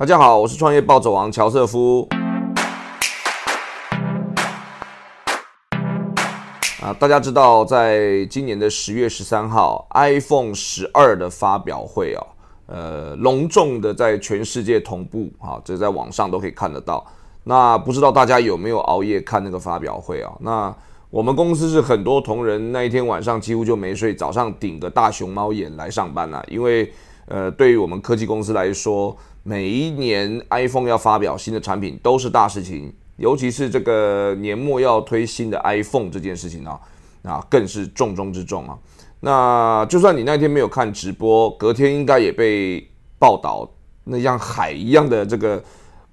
大家好，我是创业暴走王乔瑟夫。啊，大家知道，在今年的十月十三号，iPhone 十二的发表会啊，呃，隆重的在全世界同步啊，这在网上都可以看得到。那不知道大家有没有熬夜看那个发表会啊？那我们公司是很多同仁那一天晚上几乎就没睡，早上顶个大熊猫眼来上班了，因为呃，对于我们科技公司来说，每一年 iPhone 要发表新的产品都是大事情。尤其是这个年末要推新的 iPhone 这件事情啊，啊更是重中之重啊。那就算你那天没有看直播，隔天应该也被报道，那像海一样的这个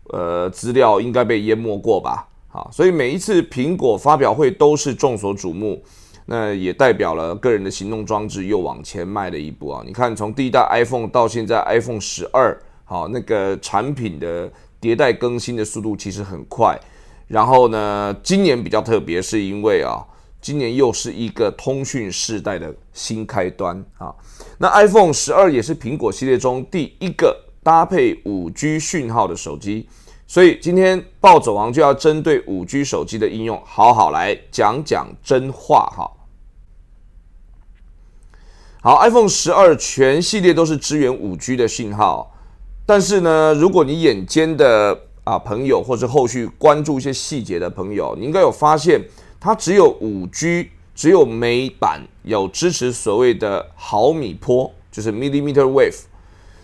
呃资料应该被淹没过吧？啊，所以每一次苹果发表会都是众所瞩目，那也代表了个人的行动装置又往前迈了一步啊。你看，从第一代 iPhone 到现在 iPhone 十二，好，那个产品的迭代更新的速度其实很快。然后呢，今年比较特别，是因为啊，今年又是一个通讯世代的新开端啊。那 iPhone 十二也是苹果系列中第一个搭配五 G 讯号的手机，所以今天暴走王就要针对五 G 手机的应用，好好来讲讲真话哈。好，iPhone 十二全系列都是支援五 G 的信号，但是呢，如果你眼尖的。啊，朋友，或是后续关注一些细节的朋友，你应该有发现，它只有五 G，只有美版有支持所谓的毫米波，就是 millimeter wave。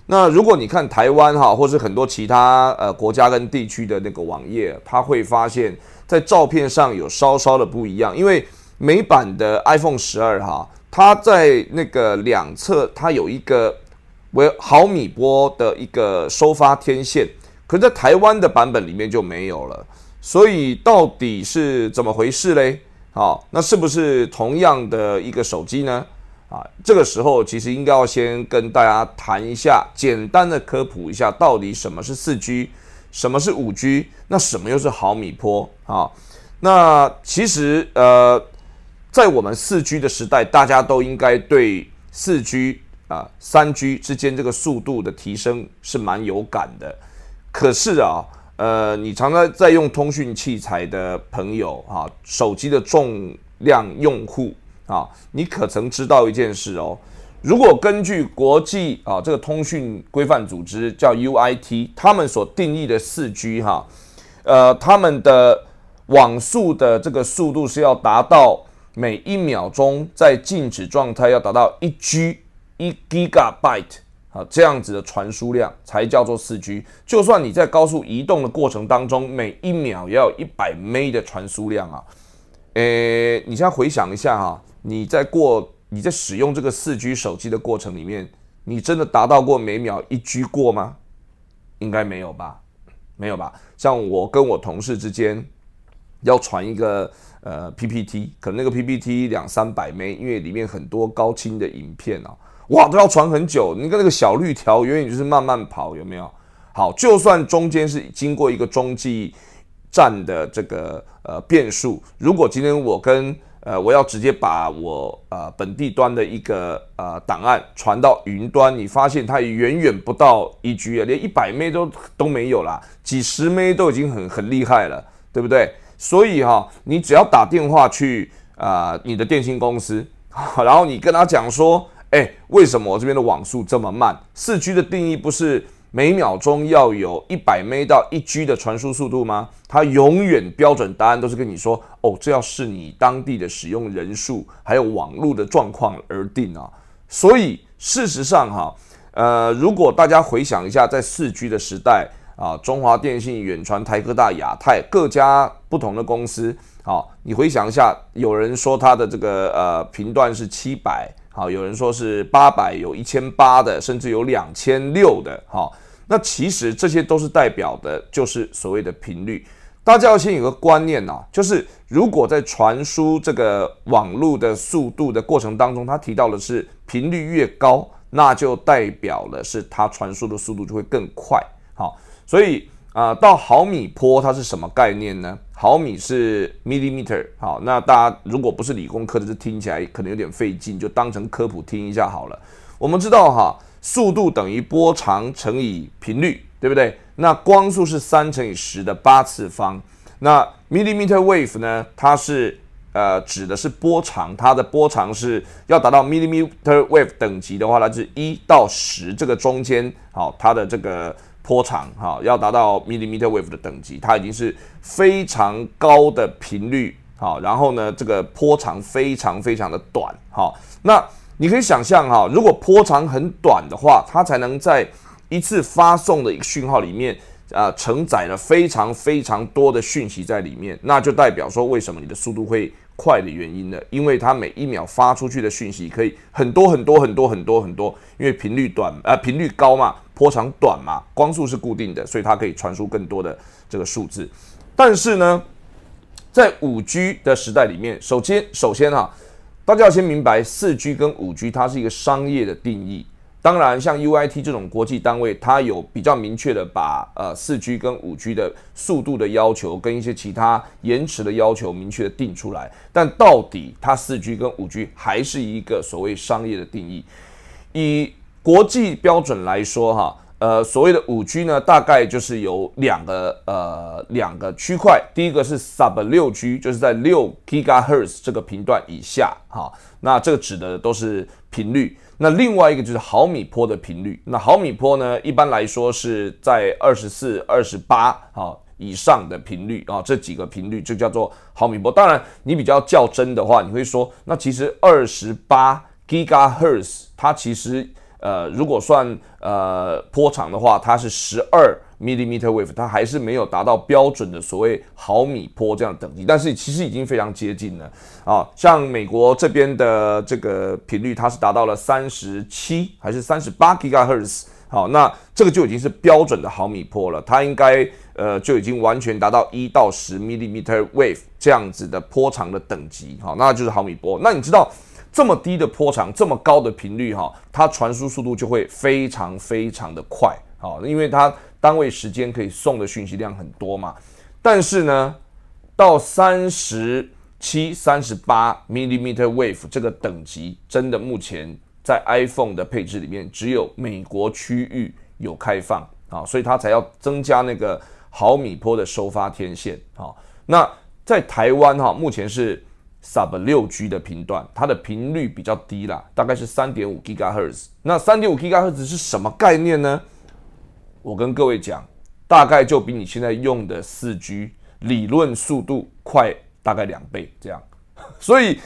那如果你看台湾哈，或是很多其他呃国家跟地区的那个网页，它会发现，在照片上有稍稍的不一样，因为美版的 iPhone 十二哈，它在那个两侧它有一个为毫米波的一个收发天线。可在台湾的版本里面就没有了，所以到底是怎么回事嘞？好，那是不是同样的一个手机呢？啊，这个时候其实应该要先跟大家谈一下，简单的科普一下，到底什么是四 G，什么是五 G，那什么又是毫米波啊？那其实呃，在我们四 G 的时代，大家都应该对四 G 啊、三 G 之间这个速度的提升是蛮有感的。可是啊，呃，你常常在用通讯器材的朋友啊，手机的重量用户啊，你可曾知道一件事哦？如果根据国际啊这个通讯规范组织叫 UIT，他们所定义的四 G 哈，呃，他们的网速的这个速度是要达到每一秒钟在静止状态要达到一 G 一 Gigabyte。啊，这样子的传输量才叫做四 G。就算你在高速移动的过程当中，每一秒也要一百 M 的传输量啊，诶，你现在回想一下哈，你在过你在使用这个四 G 手机的过程里面，你真的达到过每秒一 G 过吗？应该没有吧，没有吧？像我跟我同事之间要传一个呃 PPT，可能那个 PPT 两三百 M，因为里面很多高清的影片啊。哇，都要传很久，你跟那个小绿条远远就是慢慢跑，有没有？好，就算中间是经过一个中继站的这个呃变数，如果今天我跟呃我要直接把我呃本地端的一个呃档案传到云端，你发现它远远不到一 G 啊，连一百 M 都都没有啦，几十 M 都已经很很厉害了，对不对？所以哈，你只要打电话去啊你的电信公司，然后你跟他讲说。哎，为什么我这边的网速这么慢？四 G 的定义不是每秒钟要有一百 M 到一 G 的传输速度吗？它永远标准答案都是跟你说，哦，这要是你当地的使用人数还有网络的状况而定啊。所以事实上哈，呃，如果大家回想一下，在四 G 的时代啊，中华电信、远传、台科大、亚太各家不同的公司，好，你回想一下，有人说它的这个呃频段是七百。好，有人说是八百，有一千八的，甚至有两千六的。好，那其实这些都是代表的，就是所谓的频率。大家要先有个观念呐，就是如果在传输这个网络的速度的过程当中，它提到的是频率越高，那就代表了是它传输的速度就会更快。好，所以。啊，到毫米波它是什么概念呢？毫米是 millimeter，好，那大家如果不是理工科的，就听起来可能有点费劲，就当成科普听一下好了。我们知道哈，速度等于波长乘以频率，对不对？那光速是三乘以十的八次方。那 millimeter wave 呢？它是呃指的是波长，它的波长是要达到 millimeter wave 等级的话，那就是一到十这个中间，好，它的这个波长哈要达到 millimeter wave 的等级，它已经是非常高的频率，好，然后呢，这个波长非常非常的短，好，那你可以想象哈，如果波长很短的话，它才能在一次发送的一个讯号里面。啊，承载了非常非常多的讯息在里面，那就代表说为什么你的速度会快的原因呢？因为它每一秒发出去的讯息可以很多很多很多很多很多，因为频率短啊，频率高嘛，波长短嘛，光速是固定的，所以它可以传输更多的这个数字。但是呢，在五 G 的时代里面，首先首先哈，大家要先明白四 G 跟五 G 它是一个商业的定义。当然，像 UIT 这种国际单位，它有比较明确的把呃四 G 跟五 G 的速度的要求跟一些其他延迟的要求明确的定出来。但到底它四 G 跟五 G 还是一个所谓商业的定义。以国际标准来说，哈，呃，所谓的五 G 呢，大概就是有两个呃两个区块。第一个是 Sub 六 G，就是在六 ggahertz 这个频段以下，哈，那这个指的都是频率。那另外一个就是毫米波的频率。那毫米波呢，一般来说是在二十四、二十八啊以上的频率啊，这几个频率就叫做毫米波。当然，你比较较真的话，你会说，那其实二十八 gigahertz 它其实呃，如果算呃波长的话，它是十二。Millimeter wave，它还是没有达到标准的所谓毫米波这样等级，但是其实已经非常接近了啊。像美国这边的这个频率，它是达到了三十七还是三十八 gigahertz，好，那这个就已经是标准的毫米波了，它应该呃就已经完全达到一到十 millimeter wave 这样子的波长的等级，好，那就是毫米波。那你知道这么低的波长，这么高的频率哈，它传输速度就会非常非常的快，好，因为它。单位时间可以送的讯息量很多嘛？但是呢，到三十七、三十八 millimeter wave 这个等级，真的目前在 iPhone 的配置里面，只有美国区域有开放啊，所以它才要增加那个毫米波的收发天线啊。那在台湾哈，目前是 sub 六 G 的频段，它的频率比较低啦，大概是三点五 gaherts。那三点五 gaherts 是什么概念呢？我跟各位讲，大概就比你现在用的四 G 理论速度快大概两倍这样，所以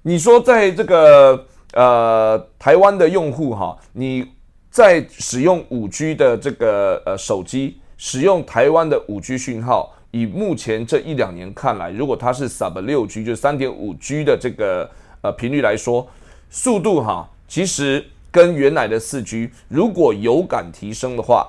你说在这个呃台湾的用户哈，你在使用五 G 的这个呃手机，使用台湾的五 G 讯号，以目前这一两年看来，如果它是 Sub 六 G 就三点五 G 的这个呃频率来说，速度哈，其实跟原来的四 G 如果有感提升的话。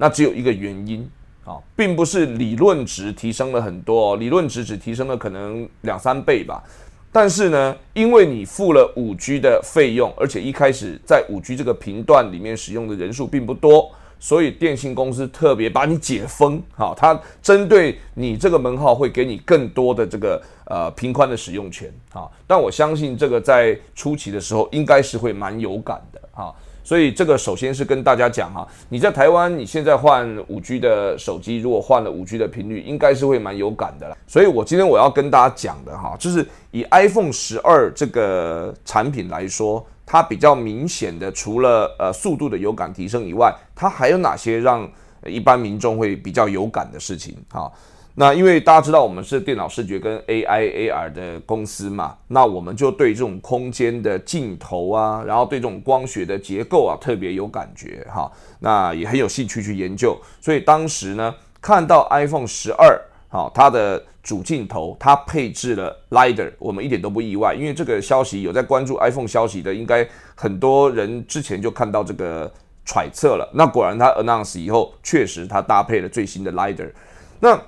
那只有一个原因啊，并不是理论值提升了很多，理论值只提升了可能两三倍吧。但是呢，因为你付了五 G 的费用，而且一开始在五 G 这个频段里面使用的人数并不多，所以电信公司特别把你解封，好，它针对你这个门号会给你更多的这个呃频宽的使用权啊。但我相信这个在初期的时候应该是会蛮有感的啊。所以这个首先是跟大家讲哈，你在台湾你现在换五 G 的手机，如果换了五 G 的频率，应该是会蛮有感的了。所以我今天我要跟大家讲的哈，就是以 iPhone 十二这个产品来说，它比较明显的，除了呃速度的有感提升以外，它还有哪些让一般民众会比较有感的事情哈？那因为大家知道我们是电脑视觉跟 AI AR 的公司嘛，那我们就对这种空间的镜头啊，然后对这种光学的结构啊特别有感觉哈，那也很有兴趣去研究。所以当时呢，看到 iPhone 十二好，它的主镜头它配置了 LiDAR，我们一点都不意外，因为这个消息有在关注 iPhone 消息的，应该很多人之前就看到这个揣测了。那果然它 announce 以后，确实它搭配了最新的 LiDAR，那。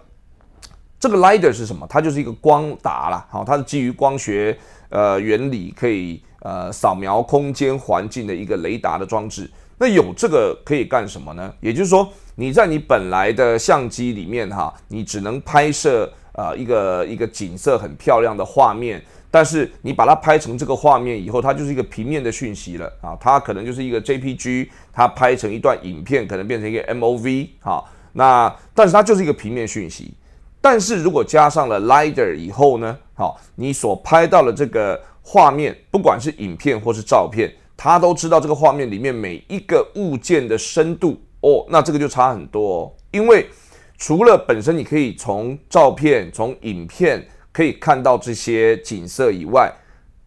这个 LiDAR 是什么？它就是一个光达啦，好，它是基于光学呃原理，可以呃扫描空间环境的一个雷达的装置。那有这个可以干什么呢？也就是说，你在你本来的相机里面哈，你只能拍摄呃一个一个景色很漂亮的画面，但是你把它拍成这个画面以后，它就是一个平面的讯息了啊，它可能就是一个 JPG，它拍成一段影片，可能变成一个 MOV 哈。那但是它就是一个平面讯息。但是如果加上了 LiDAR 以后呢，好，你所拍到的这个画面，不管是影片或是照片，它都知道这个画面里面每一个物件的深度哦，那这个就差很多哦。因为除了本身你可以从照片、从影片可以看到这些景色以外，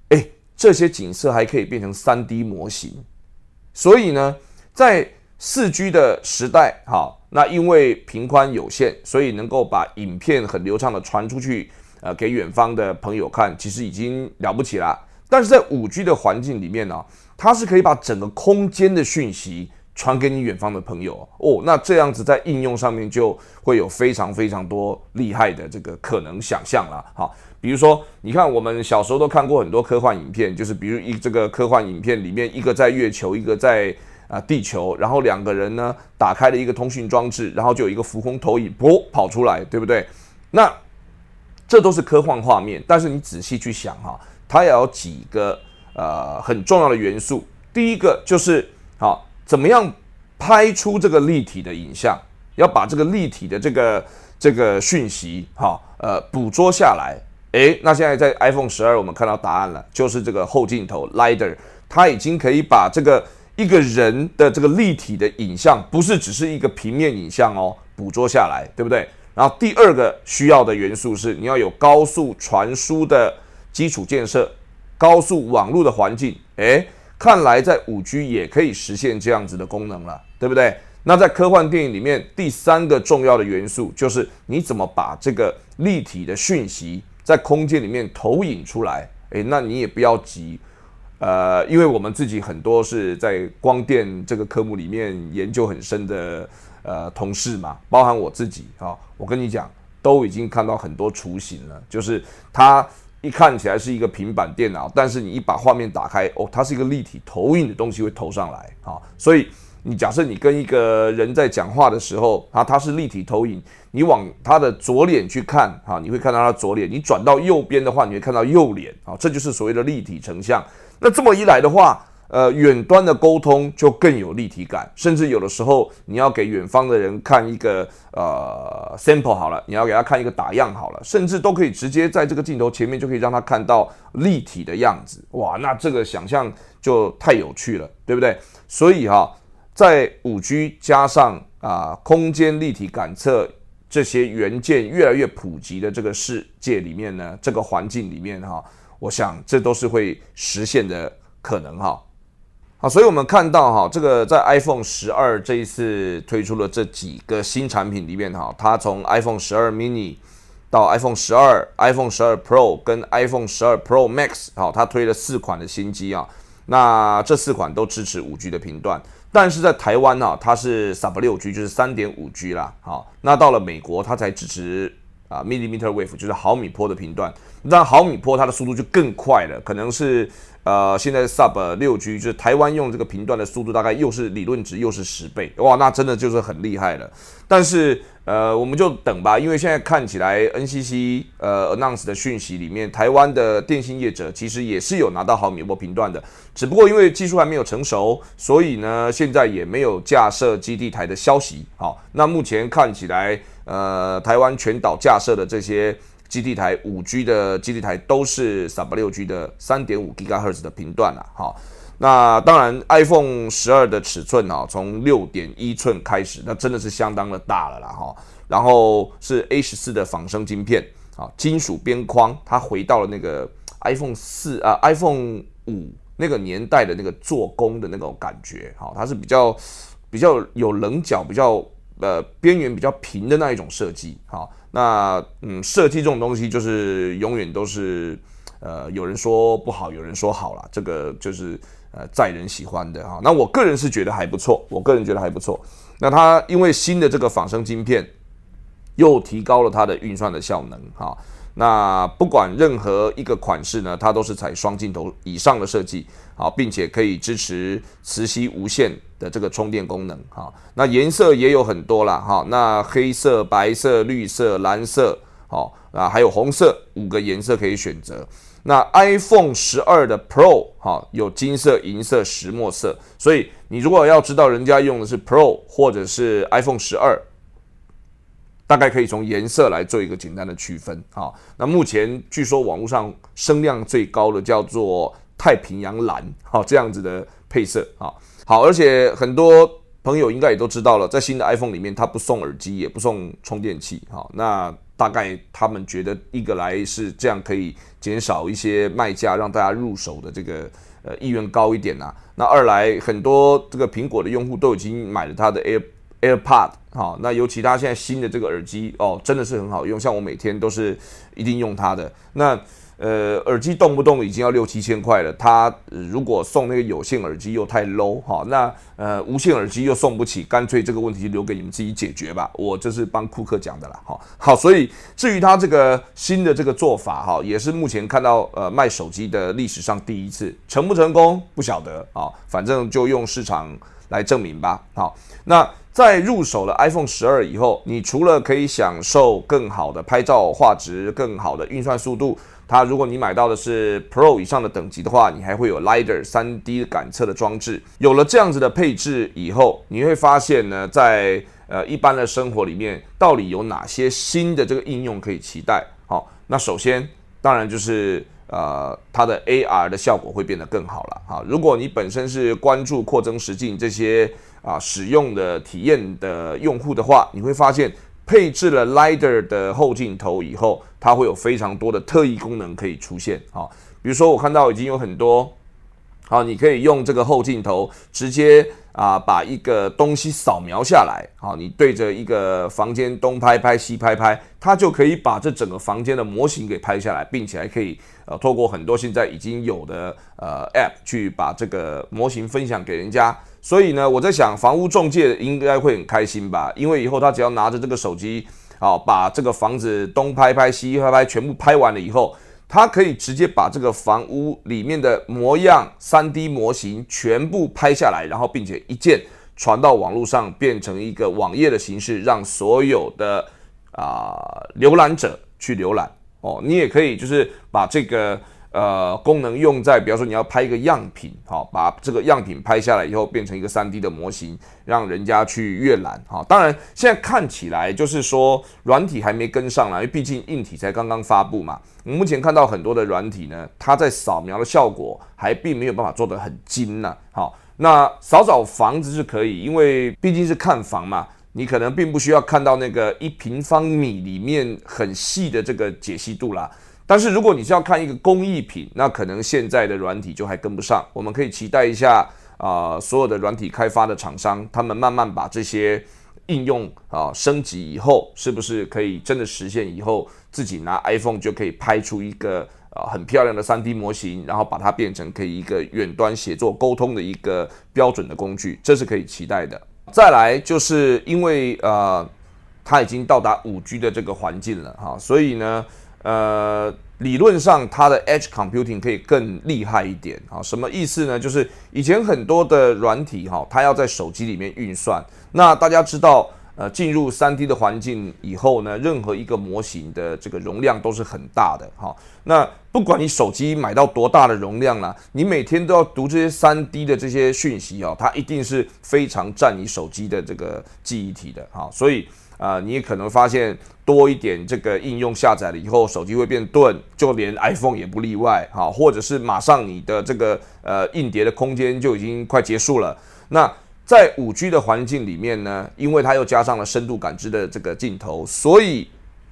诶，这些景色还可以变成三 D 模型。所以呢，在四 G 的时代，哈。那因为频宽有限，所以能够把影片很流畅的传出去，呃，给远方的朋友看，其实已经了不起了。但是在五 G 的环境里面呢，它是可以把整个空间的讯息传给你远方的朋友哦。那这样子在应用上面就会有非常非常多厉害的这个可能想象了。哈，比如说，你看我们小时候都看过很多科幻影片，就是比如一这个科幻影片里面，一个在月球，一个在。啊，地球，然后两个人呢打开了一个通讯装置，然后就有一个浮空投影，啵跑出来，对不对？那这都是科幻画面，但是你仔细去想哈，它也有几个呃很重要的元素。第一个就是好，怎么样拍出这个立体的影像？要把这个立体的这个这个讯息哈呃捕捉下来。诶，那现在在 iPhone 十二我们看到答案了，就是这个后镜头 LiDAR，它已经可以把这个。一个人的这个立体的影像，不是只是一个平面影像哦，捕捉下来，对不对？然后第二个需要的元素是，你要有高速传输的基础建设，高速网络的环境。诶，看来在五 G 也可以实现这样子的功能了，对不对？那在科幻电影里面，第三个重要的元素就是你怎么把这个立体的讯息在空间里面投影出来。诶，那你也不要急。呃，因为我们自己很多是在光电这个科目里面研究很深的呃同事嘛，包含我自己啊，我跟你讲，都已经看到很多雏形了。就是它一看起来是一个平板电脑，但是你一把画面打开，哦，它是一个立体投影的东西会投上来啊。所以你假设你跟一个人在讲话的时候啊，它是立体投影，你往他的左脸去看啊，你会看到他左脸；你转到右边的话，你会看到右脸啊，这就是所谓的立体成像。那这么一来的话，呃，远端的沟通就更有立体感，甚至有的时候你要给远方的人看一个呃 sample 好了，你要给他看一个打样好了，甚至都可以直接在这个镜头前面就可以让他看到立体的样子，哇，那这个想象就太有趣了，对不对？所以哈，在五 G 加上啊空间立体感测这些元件越来越普及的这个世界里面呢，这个环境里面哈。我想这都是会实现的可能哈，好，所以我们看到哈，这个在 iPhone 十二这一次推出了这几个新产品里面哈，它从 iPhone 十二 mini 到 iPhone 十二、iPhone 十二 Pro 跟 iPhone 十二 Pro Max，好，它推了四款的新机啊，那这四款都支持五 G 的频段，但是在台湾呢，它是 Sub 六 G，就是三点五 G 啦，好，那到了美国，它才支持啊 millimeter wave，就是毫米波的频段。那毫米波它的速度就更快了，可能是呃现在 sub 六 G 就是台湾用这个频段的速度大概又是理论值又是十倍，哇，那真的就是很厉害了。但是呃我们就等吧，因为现在看起来 NCC 呃 announce 的讯息里面，台湾的电信业者其实也是有拿到毫米波频段的，只不过因为技术还没有成熟，所以呢现在也没有架设基地台的消息。好，那目前看起来呃台湾全岛架设的这些。基地台五 G 的基地台都是 Sub 六 G 的三点五 GHz 的频段了，哈。那当然，iPhone 十二的尺寸啊，从六点一寸开始，那真的是相当的大了啦，哈。然后是 A 十四的仿生晶片，啊，金属边框，它回到了那个 iPhone 四啊，iPhone 五那个年代的那个做工的那种感觉，好，它是比较比较有棱角，比较呃边缘比较平的那一种设计，好。那嗯，设计这种东西就是永远都是，呃，有人说不好，有人说好了，这个就是呃，在人喜欢的哈。那我个人是觉得还不错，我个人觉得还不错。那它因为新的这个仿生晶片，又提高了它的运算的效能哈。那不管任何一个款式呢，它都是采双镜头以上的设计，好，并且可以支持磁吸无线的这个充电功能，哈。那颜色也有很多啦，哈。那黑色、白色、绿色、蓝色，好啊，还有红色，五个颜色可以选择。那 iPhone 十二的 Pro，哈，有金色、银色、石墨色。所以你如果要知道人家用的是 Pro 或者是 iPhone 十二。大概可以从颜色来做一个简单的区分。哈，那目前据说网络上声量最高的叫做太平洋蓝，好这样子的配色。好，好，而且很多朋友应该也都知道了，在新的 iPhone 里面，它不送耳机，也不送充电器。好，那大概他们觉得一个来是这样可以减少一些卖价，让大家入手的这个呃意愿高一点呐。那二来很多这个苹果的用户都已经买了它的 Air。AirPod 好，那尤其它现在新的这个耳机哦，真的是很好用，像我每天都是一定用它的。那呃，耳机动不动已经要六七千块了，他如果送那个有线耳机又太 low 哈，那呃无线耳机又送不起，干脆这个问题留给你们自己解决吧。我这是帮库克讲的啦，哈，好，所以至于他这个新的这个做法哈，也是目前看到呃卖手机的历史上第一次，成不成功不晓得啊，反正就用市场来证明吧。好，那。在入手了 iPhone 十二以后，你除了可以享受更好的拍照画质、更好的运算速度，它如果你买到的是 Pro 以上的等级的话，你还会有 LiDAR 三 D 感测的装置。有了这样子的配置以后，你会发现呢，在呃一般的生活里面，到底有哪些新的这个应用可以期待？好，那首先当然就是呃它的 AR 的效果会变得更好了。好，如果你本身是关注扩增实境这些。啊，使用的体验的用户的话，你会发现配置了 LiDAR 的后镜头以后，它会有非常多的特异功能可以出现啊。比如说，我看到已经有很多，好，你可以用这个后镜头直接啊把一个东西扫描下来，好，你对着一个房间东拍拍西拍拍，它就可以把这整个房间的模型给拍下来，并且还可以呃透过很多现在已经有的呃 App 去把这个模型分享给人家。所以呢，我在想，房屋中介应该会很开心吧？因为以后他只要拿着这个手机，啊，把这个房子东拍拍西拍拍，全部拍完了以后，他可以直接把这个房屋里面的模样、三 D 模型全部拍下来，然后并且一键传到网络上，变成一个网页的形式，让所有的啊浏览者去浏览。哦，你也可以就是把这个。呃，功能用在，比方说你要拍一个样品，好，把这个样品拍下来以后，变成一个三 D 的模型，让人家去阅览，哈。当然，现在看起来就是说软体还没跟上来，因为毕竟硬体才刚刚发布嘛。我们目前看到很多的软体呢，它在扫描的效果还并没有办法做得很精呢。好，那扫扫房子是可以，因为毕竟是看房嘛，你可能并不需要看到那个一平方米里面很细的这个解析度啦。但是如果你是要看一个工艺品，那可能现在的软体就还跟不上。我们可以期待一下啊，所有的软体开发的厂商，他们慢慢把这些应用啊升级以后，是不是可以真的实现以后自己拿 iPhone 就可以拍出一个啊很漂亮的 3D 模型，然后把它变成可以一个远端协作沟通的一个标准的工具，这是可以期待的。再来就是因为呃，它已经到达 5G 的这个环境了哈，所以呢。呃，理论上它的 Edge Computing 可以更厉害一点啊？什么意思呢？就是以前很多的软体哈，它要在手机里面运算。那大家知道，呃，进入 3D 的环境以后呢，任何一个模型的这个容量都是很大的哈。那不管你手机买到多大的容量啦，你每天都要读这些 3D 的这些讯息哦，它一定是非常占你手机的这个记忆体的哈。所以。啊，你也可能发现多一点这个应用下载了以后，手机会变钝，就连 iPhone 也不例外，哈，或者是马上你的这个呃硬碟的空间就已经快结束了。那在五 G 的环境里面呢，因为它又加上了深度感知的这个镜头，所以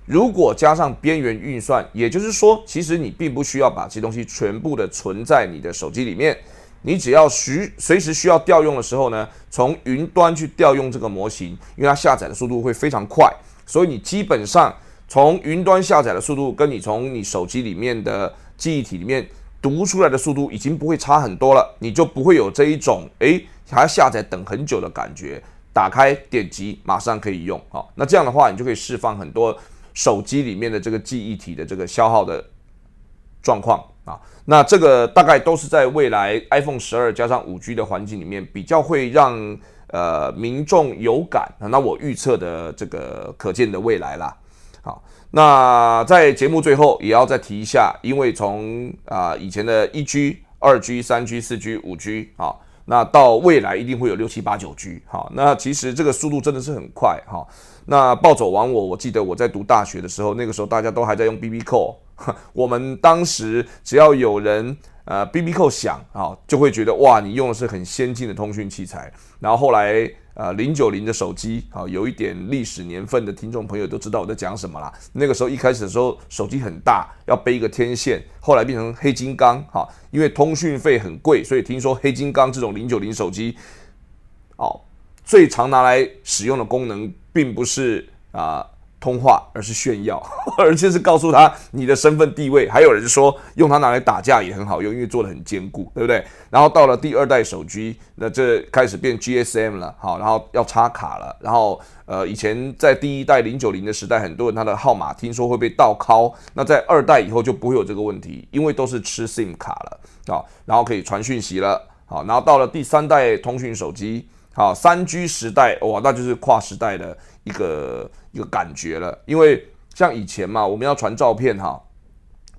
如果加上边缘运算，也就是说，其实你并不需要把这些东西全部的存在你的手机里面。你只要需随时需要调用的时候呢，从云端去调用这个模型，因为它下载的速度会非常快，所以你基本上从云端下载的速度，跟你从你手机里面的记忆体里面读出来的速度已经不会差很多了，你就不会有这一种诶还要下载等很久的感觉，打开点击马上可以用好，那这样的话，你就可以释放很多手机里面的这个记忆体的这个消耗的状况。啊，那这个大概都是在未来 iPhone 十二加上五 G 的环境里面，比较会让呃民众有感。那我预测的这个可见的未来啦。好，那在节目最后也要再提一下，因为从啊以前的一 G、二 G、三 G、四 G、五 G 啊，那到未来一定会有六七八九 G。好，那其实这个速度真的是很快哈。那暴走王我，我记得我在读大学的时候，那个时候大家都还在用 BB CO 我们当时只要有人呃 B B 扣响啊，就会觉得哇，你用的是很先进的通讯器材。然后后来。呃，零九零的手机，啊，有一点历史年份的听众朋友都知道我在讲什么啦。那个时候一开始的时候，手机很大，要背一个天线，后来变成黑金刚，哈，因为通讯费很贵，所以听说黑金刚这种零九零手机，哦，最常拿来使用的功能，并不是啊。通话，而是炫耀，而且是告诉他你的身份地位。还有人说用它拿来打架也很好用，因为做的很坚固，对不对？然后到了第二代手机，那这开始变 GSM 了，好，然后要插卡了。然后呃，以前在第一代零九零的时代，很多人他的号码听说会被盗拷，那在二代以后就不会有这个问题，因为都是吃 SIM 卡了啊，然后可以传讯息了，好，然后到了第三代通讯手机。好，三 G 时代哇，那就是跨时代的一个一个感觉了。因为像以前嘛，我们要传照片哈，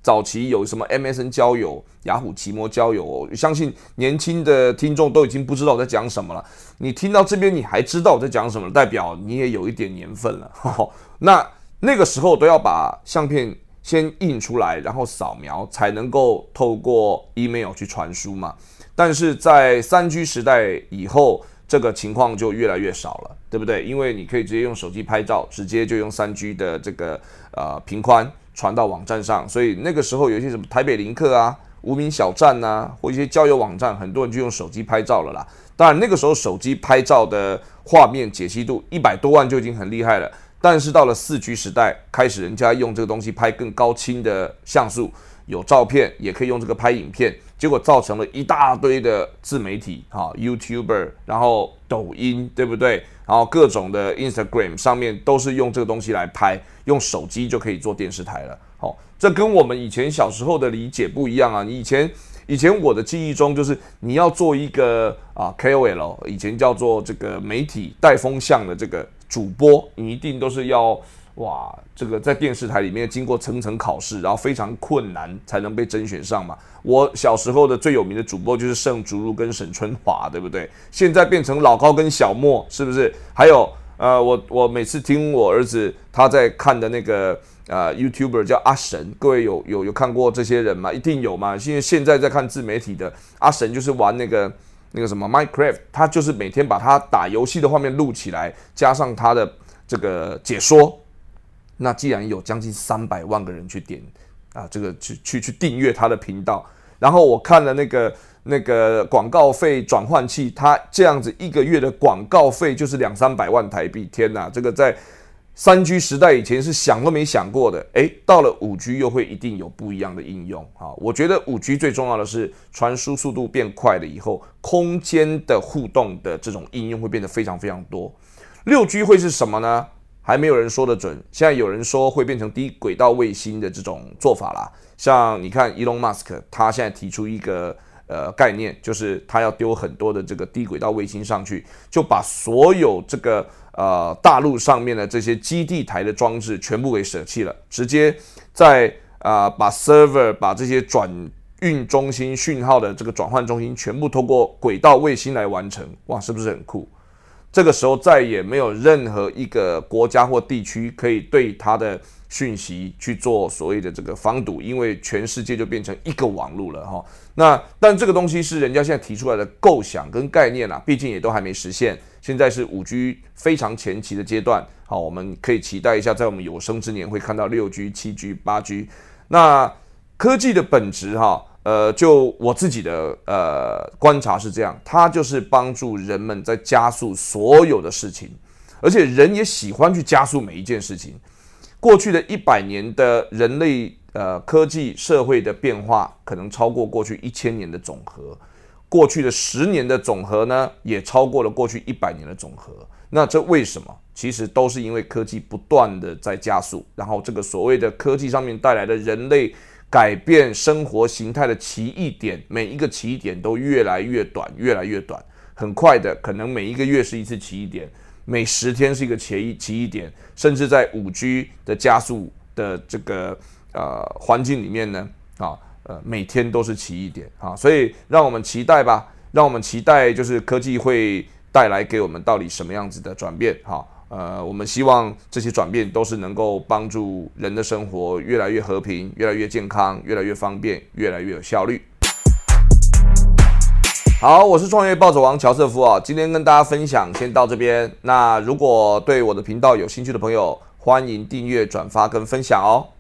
早期有什么 MSN 交友、雅虎奇摩交友，相信年轻的听众都已经不知道我在讲什么了。你听到这边你还知道我在讲什么，代表你也有一点年份了。那那个时候都要把相片先印出来，然后扫描，才能够透过 email 去传输嘛。但是在三 G 时代以后，这个情况就越来越少了，对不对？因为你可以直接用手机拍照，直接就用三 G 的这个呃频宽传到网站上，所以那个时候有一些什么台北林客啊、无名小站呐，或一些交友网站，很多人就用手机拍照了啦。当然那个时候手机拍照的画面解析度一百多万就已经很厉害了，但是到了四 G 时代，开始人家用这个东西拍更高清的像素，有照片也可以用这个拍影片。结果造成了一大堆的自媒体，哈，YouTuber，然后抖音，对不对？然后各种的 Instagram 上面都是用这个东西来拍，用手机就可以做电视台了。好，这跟我们以前小时候的理解不一样啊！你以前，以前我的记忆中就是你要做一个啊 KOL，以前叫做这个媒体带风向的这个主播，你一定都是要。哇，这个在电视台里面经过层层考试，然后非常困难才能被甄选上嘛。我小时候的最有名的主播就是盛竹如跟沈春华，对不对？现在变成老高跟小莫，是不是？还有呃，我我每次听我儿子他在看的那个呃 YouTuber 叫阿神，各位有有有看过这些人吗？一定有嘛。因为现在在看自媒体的阿神就是玩那个那个什么 Minecraft，他就是每天把他打游戏的画面录起来，加上他的这个解说。那既然有将近三百万个人去点啊，这个去去去订阅他的频道，然后我看了那个那个广告费转换器，它这样子一个月的广告费就是两三百万台币，天哪！这个在三 G 时代以前是想都没想过的，诶，到了五 G 又会一定有不一样的应用啊！我觉得五 G 最重要的是传输速度变快了以后，空间的互动的这种应用会变得非常非常多。六 G 会是什么呢？还没有人说得准，现在有人说会变成低轨道卫星的这种做法啦。像你看，Elon Musk 他现在提出一个呃概念，就是他要丢很多的这个低轨道卫星上去，就把所有这个呃大陆上面的这些基地台的装置全部给舍弃了，直接在啊把 server 把这些转运中心讯号的这个转换中心全部通过轨道卫星来完成。哇，是不是很酷？这个时候再也没有任何一个国家或地区可以对它的讯息去做所谓的这个防堵，因为全世界就变成一个网络了哈。那但这个东西是人家现在提出来的构想跟概念啊，毕竟也都还没实现。现在是五 G 非常前期的阶段，好，我们可以期待一下，在我们有生之年会看到六 G、七 G、八 G。那科技的本质哈。呃，就我自己的呃观察是这样，它就是帮助人们在加速所有的事情，而且人也喜欢去加速每一件事情。过去的一百年的人类呃科技社会的变化，可能超过过去一千年的总和；过去的十年的总和呢，也超过了过去一百年的总和。那这为什么？其实都是因为科技不断的在加速，然后这个所谓的科技上面带来的人类。改变生活形态的奇异点，每一个奇异点都越来越短，越来越短，很快的，可能每一个月是一次奇异点，每十天是一个奇异奇异点，甚至在五 G 的加速的这个呃环境里面呢，啊呃每天都是奇异点啊，所以让我们期待吧，让我们期待就是科技会带来给我们到底什么样子的转变哈。呃，我们希望这些转变都是能够帮助人的生活越来越和平、越来越健康、越来越方便、越来越有效率。好，我是创业暴走王乔瑟夫啊，今天跟大家分享先到这边。那如果对我的频道有兴趣的朋友，欢迎订阅、转发跟分享哦。